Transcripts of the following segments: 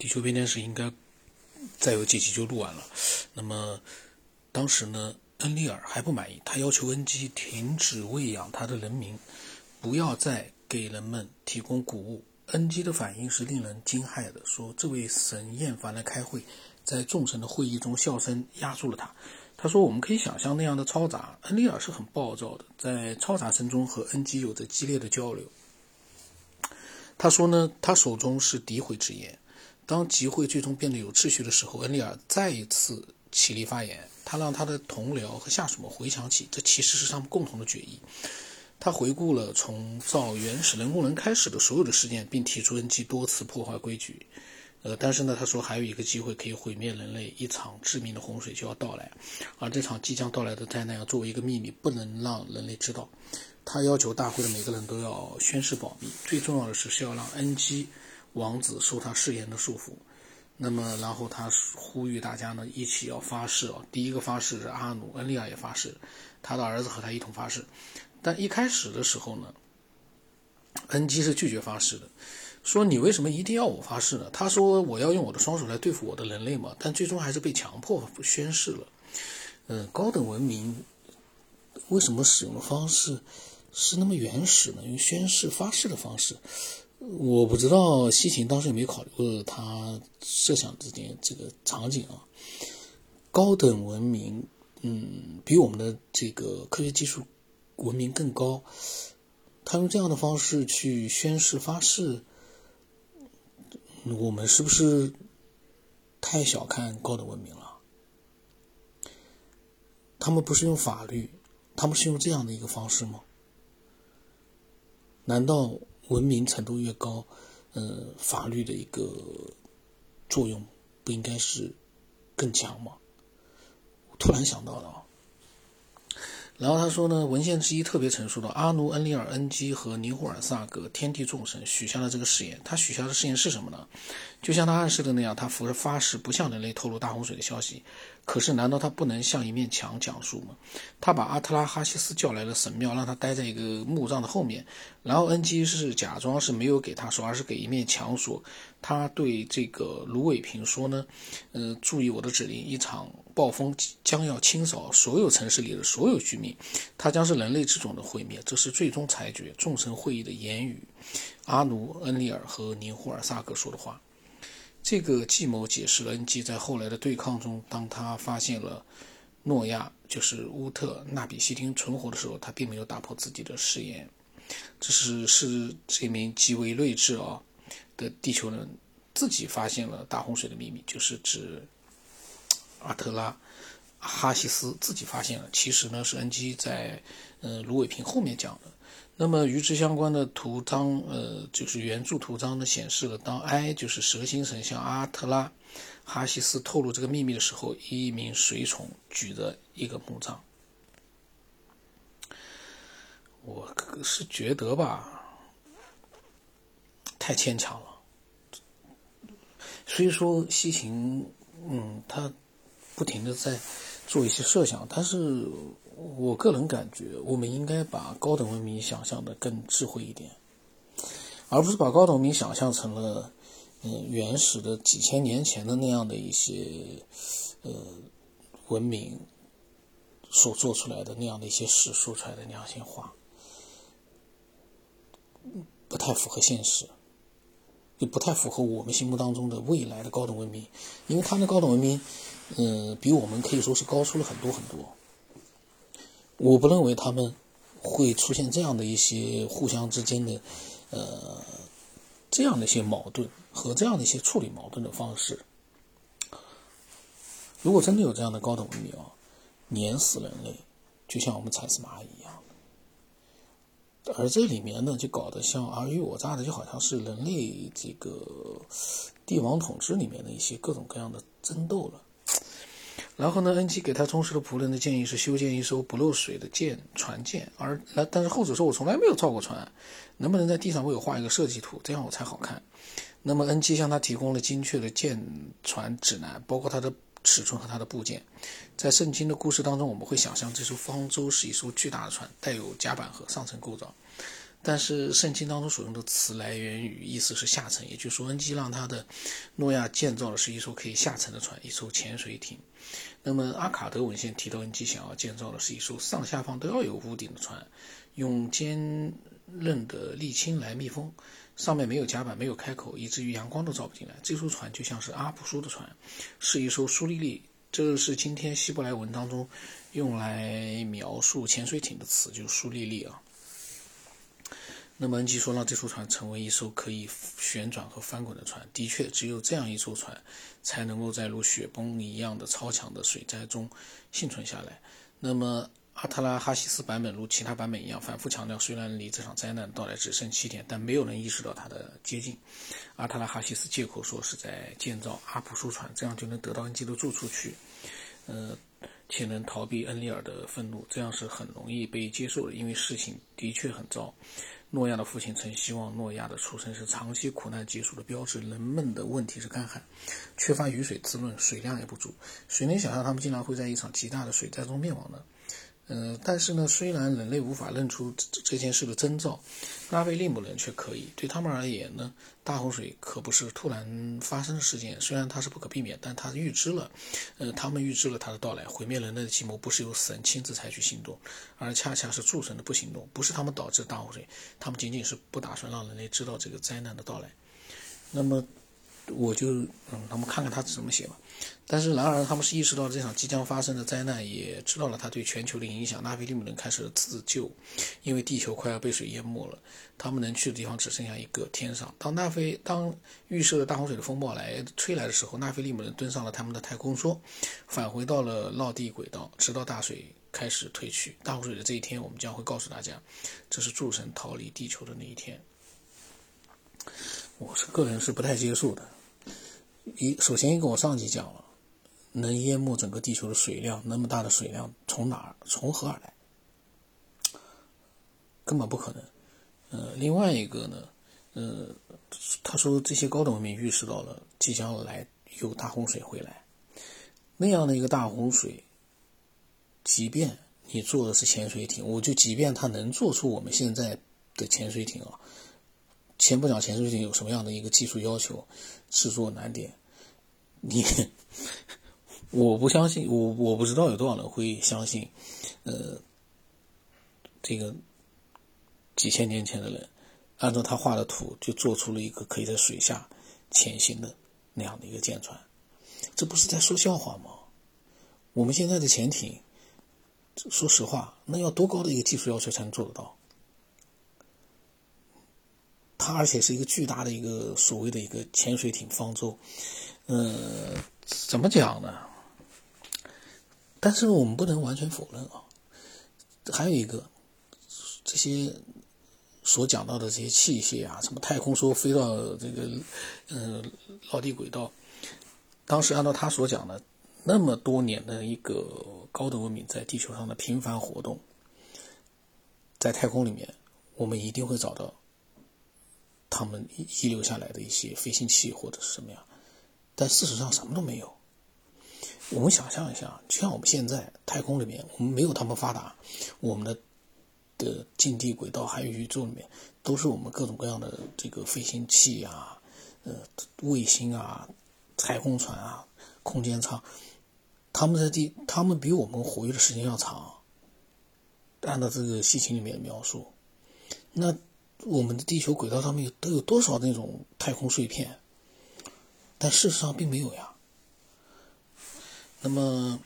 地球变天使应该再有几集就录完了。那么当时呢，恩利尔还不满意，他要求恩基停止喂养他的人民，不要再给人们提供谷物。恩基的反应是令人惊骇的，说这位神厌烦了开会，在众神的会议中，笑声压住了他。他说：“我们可以想象那样的嘈杂。恩利尔是很暴躁的，在嘈杂声中和恩基有着激烈的交流。”他说呢，他手中是诋毁之言。当集会最终变得有秩序的时候，恩利尔再一次起立发言。他让他的同僚和下属们回想起，这其实是他们共同的决议。他回顾了从造原始人工人开始的所有的事件，并提出恩基多次破坏规矩。呃，但是呢，他说还有一个机会可以毁灭人类，一场致命的洪水就要到来，而这场即将到来的灾难要作为一个秘密，不能让人类知道。他要求大会的每个人都要宣誓保密，最重要的是是要让恩基王子受他誓言的束缚。那么，然后他呼吁大家呢一起要发誓哦。第一个发誓是阿努，恩利亚也发誓，他的儿子和他一同发誓。但一开始的时候呢，恩基是拒绝发誓的。说你为什么一定要我发誓呢？他说我要用我的双手来对付我的人类嘛，但最终还是被强迫宣誓了。嗯，高等文明为什么使用的方式是那么原始呢？用宣誓发誓的方式，我不知道西芹当时有没有考虑过他设想这点这个场景啊。高等文明，嗯，比我们的这个科学技术文明更高，他用这样的方式去宣誓发誓。我们是不是太小看高等文明了？他们不是用法律，他们是用这样的一个方式吗？难道文明程度越高，呃，法律的一个作用不应该是更强吗？我突然想到了。然后他说呢，文献之一特别陈述到，阿努、恩利尔、恩基和尼霍尔萨格天地众神许下了这个誓言。他许下的誓言是什么呢？就像他暗示的那样，他服发誓不向人类透露大洪水的消息。可是，难道他不能像一面墙讲述吗？他把阿特拉哈西斯叫来了神庙，让他待在一个墓葬的后面。然后，恩基是假装是没有给他说，而是给一面墙说。他对这个卢伟平说呢：“呃，注意我的指令，一场暴风将要清扫所有城市里的所有居民，它将是人类之种的毁灭。这是最终裁决。众神会议的言语，阿努、恩利尔和宁霍尔萨格说的话。”这个计谋解释了恩基在后来的对抗中，当他发现了诺亚就是乌特纳比西丁存活的时候，他并没有打破自己的誓言。这是是这名极为睿智啊的地球人自己发现了大洪水的秘密，就是指阿特拉哈西斯自己发现了。其实呢，是恩基在呃芦苇瓶后面讲的。那么与之相关的图章，呃，就是原著图章呢，显示了当埃就是蛇形神像阿特拉哈西斯透露这个秘密的时候，一名随从举着一个墓葬。我是觉得吧，太牵强了。虽说西芹，嗯，他不停的在做一些设想，但是。我个人感觉，我们应该把高等文明想象的更智慧一点，而不是把高等文明想象成了，嗯，原始的几千年前的那样的一些，呃，文明所做出来的那样的一些事说出来的那样一些话，不太符合现实，就不太符合我们心目当中的未来的高等文明，因为他的高等文明，嗯，比我们可以说是高出了很多很多。我不认为他们会出现这样的一些互相之间的，呃，这样的一些矛盾和这样的一些处理矛盾的方式。如果真的有这样的高等文明啊，碾死人类，就像我们踩死蚂蚁一样。而这里面呢，就搞得像尔虞我诈的，就好像是人类这个帝王统治里面的一些各种各样的争斗了。然后呢，恩基给他忠实的仆人的建议是修建一艘不漏水的舰船舰，而那但是后者说我从来没有造过船，能不能在地上为我画一个设计图，这样我才好看。那么恩基向他提供了精确的舰船指南，包括它的尺寸和它的部件。在圣经的故事当中，我们会想象这艘方舟是一艘巨大的船，带有甲板和上层构造。但是圣经当中所用的词来源于意思是下沉，也就是说，恩基让他的诺亚建造的是一艘可以下沉的船，一艘潜水艇。那么阿卡德文献提到，恩基想要建造的是一艘上下方都要有屋顶的船，用坚韧的沥青来密封，上面没有甲板，没有开口，以至于阳光都照不进来。这艘船就像是阿普苏的船，是一艘苏利利，这是今天希伯来文当中用来描述潜水艇的词，就是苏利利啊。那么恩基说让这艘船成为一艘可以旋转和翻滚的船，的确，只有这样一艘船，才能够在如雪崩一样的超强的水灾中幸存下来。那么阿特拉哈西斯版本如其他版本一样，反复强调，虽然离这场灾难到来只剩七天，但没有人意识到它的接近。阿特拉哈西斯借口说是在建造阿普苏船，这样就能得到恩基的住处去，呃，且能逃避恩利尔的愤怒，这样是很容易被接受的，因为事情的确很糟。诺亚的父亲曾希望诺亚的出生是长期苦难结束的标志。人们的问题是干旱，缺乏雨水滋润，水量也不足。谁能想象他们竟然会在一场极大的水灾中灭亡呢？呃，但是呢，虽然人类无法认出这这件事的征兆，拉菲利姆人却可以。对他们而言呢，大洪水可不是突然发生的事件，虽然它是不可避免，但它预知了，呃，他们预知了它的到来。毁灭人类的计谋不是由神亲自采取行动，而恰恰是诸神的不行动。不是他们导致大洪水，他们仅仅是不打算让人类知道这个灾难的到来。那么。我就嗯，他们看看他怎么写吧。但是，然而，他们是意识到了这场即将发生的灾难，也知道了它对全球的影响。拉菲利姆人开始自救，因为地球快要被水淹没了，他们能去的地方只剩下一个天上。当纳菲当预设的大洪水的风暴来吹来的时候，纳菲利姆人登上了他们的太空梭，返回到了落地轨道，直到大水开始退去。大洪水的这一天，我们将会告诉大家，这是诸神逃离地球的那一天。我是个人是不太接受的。一首先一个，我上集讲了，能淹没整个地球的水量，那么大的水量从哪儿从何而来？根本不可能。呃，另外一个呢，呃，他说这些高等文明预示到了即将要来有大洪水会来，那样的一个大洪水，即便你做的是潜水艇，我就即便它能做出我们现在的潜水艇啊。先不讲潜水艇有什么样的一个技术要求，制作难点，你，我不相信，我我不知道有多少人会相信，呃，这个几千年前的人按照他画的图就做出了一个可以在水下潜行的那样的一个舰船，这不是在说笑话吗？我们现在的潜艇，说实话，那要多高的一个技术要求才能做得到？它而且是一个巨大的一个所谓的一个潜水艇方舟，呃，怎么讲呢？但是我们不能完全否认啊。还有一个，这些所讲到的这些器械啊，什么太空梭飞到这个呃落地轨道，当时按照他所讲的，那么多年的一个高等文明在地球上的频繁活动，在太空里面，我们一定会找到。他们遗留下来的一些飞行器或者是什么样，但事实上什么都没有。我们想象一下，就像我们现在太空里面，我们没有他们发达，我们的的近地轨道还有宇宙里面，都是我们各种各样的这个飞行器啊，呃，卫星啊，太空船啊，空间舱，他们在地，他们比我们活跃的时间要长。按照这个戏情里面的描述，那。我们的地球轨道上面有都有多少那种太空碎片？但事实上并没有呀。那么，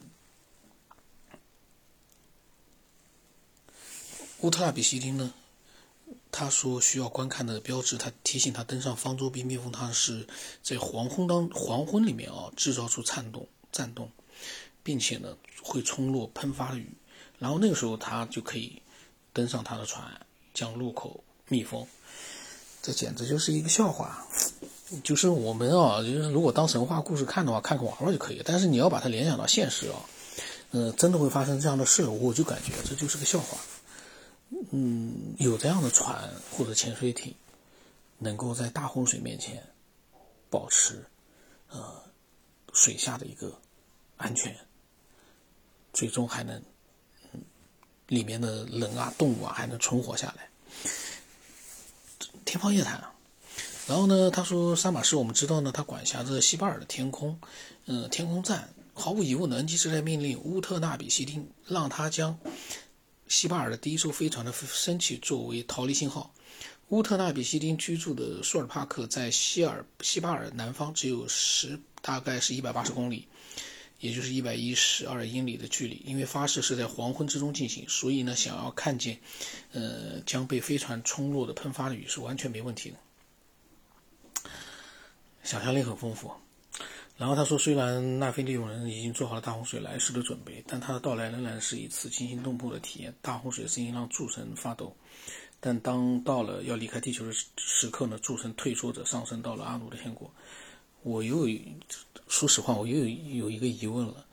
乌特拉比西丁呢？他说需要观看的标志，他提醒他登上方舟并密封，他是在黄昏当黄昏里面啊，制造出颤动颤动，并且呢会冲落喷发的雨，然后那个时候他就可以登上他的船，将入口。密封，这简直就是一个笑话。就是我们啊，就是如果当神话故事看的话，看个玩玩就可以。但是你要把它联想到现实啊，嗯，真的会发生这样的事，我就感觉这就是个笑话。嗯，有这样的船或者潜水艇，能够在大洪水面前保持呃水下的一个安全，最终还能嗯里面的人啊、动物啊还能存活下来。天方夜谭啊。然后呢，他说杀马士我们知道呢，他管辖着西巴尔的天空，嗯，天空站。毫无疑问的，恩基时代命令乌特纳比西丁让他将西巴尔的第一艘飞船的升起作为逃离信号。乌特纳比西丁居住的舒尔帕克在希尔西巴尔南方，只有十，大概是一百八十公里，也就是一百一十二英里的距离。因为发射是在黄昏之中进行，所以呢，想要看见，呃，将被飞船冲落的喷发的雨是完全没问题的。想象力很丰富。然后他说，虽然纳菲利用人已经做好了大洪水来时的准备，但他的到来仍然是一次惊心动魄的体验。大洪水的声音让诸神发抖。但当到了要离开地球的时刻呢？诸神退缩着上升到了阿努的天国。我又说实话，我又有有一个疑问了：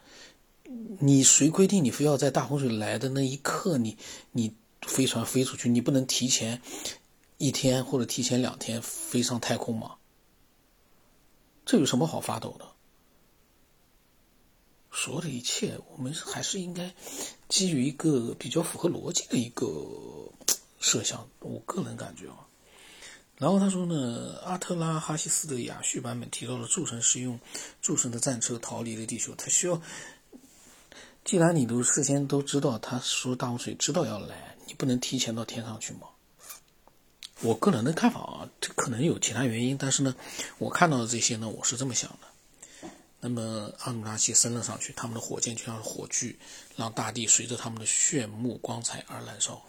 你谁规定你非要在大洪水来的那一刻，你你飞船飞出去，你不能提前一天或者提前两天飞上太空吗？这有什么好发抖的？所有的一切，我们还是应该基于一个比较符合逻辑的一个。设想，我个人感觉啊。然后他说呢，阿特拉哈西斯的雅叙版本提到了诸神是用诸神的战车逃离了地球。他需要，既然你都事先都知道，他说大洪水知道要来，你不能提前到天上去吗？我个人的看法啊，这可能有其他原因，但是呢，我看到的这些呢，我是这么想的。那么阿努拉西升了上去，他们的火箭就像是火炬，让大地随着他们的炫目光彩而燃烧。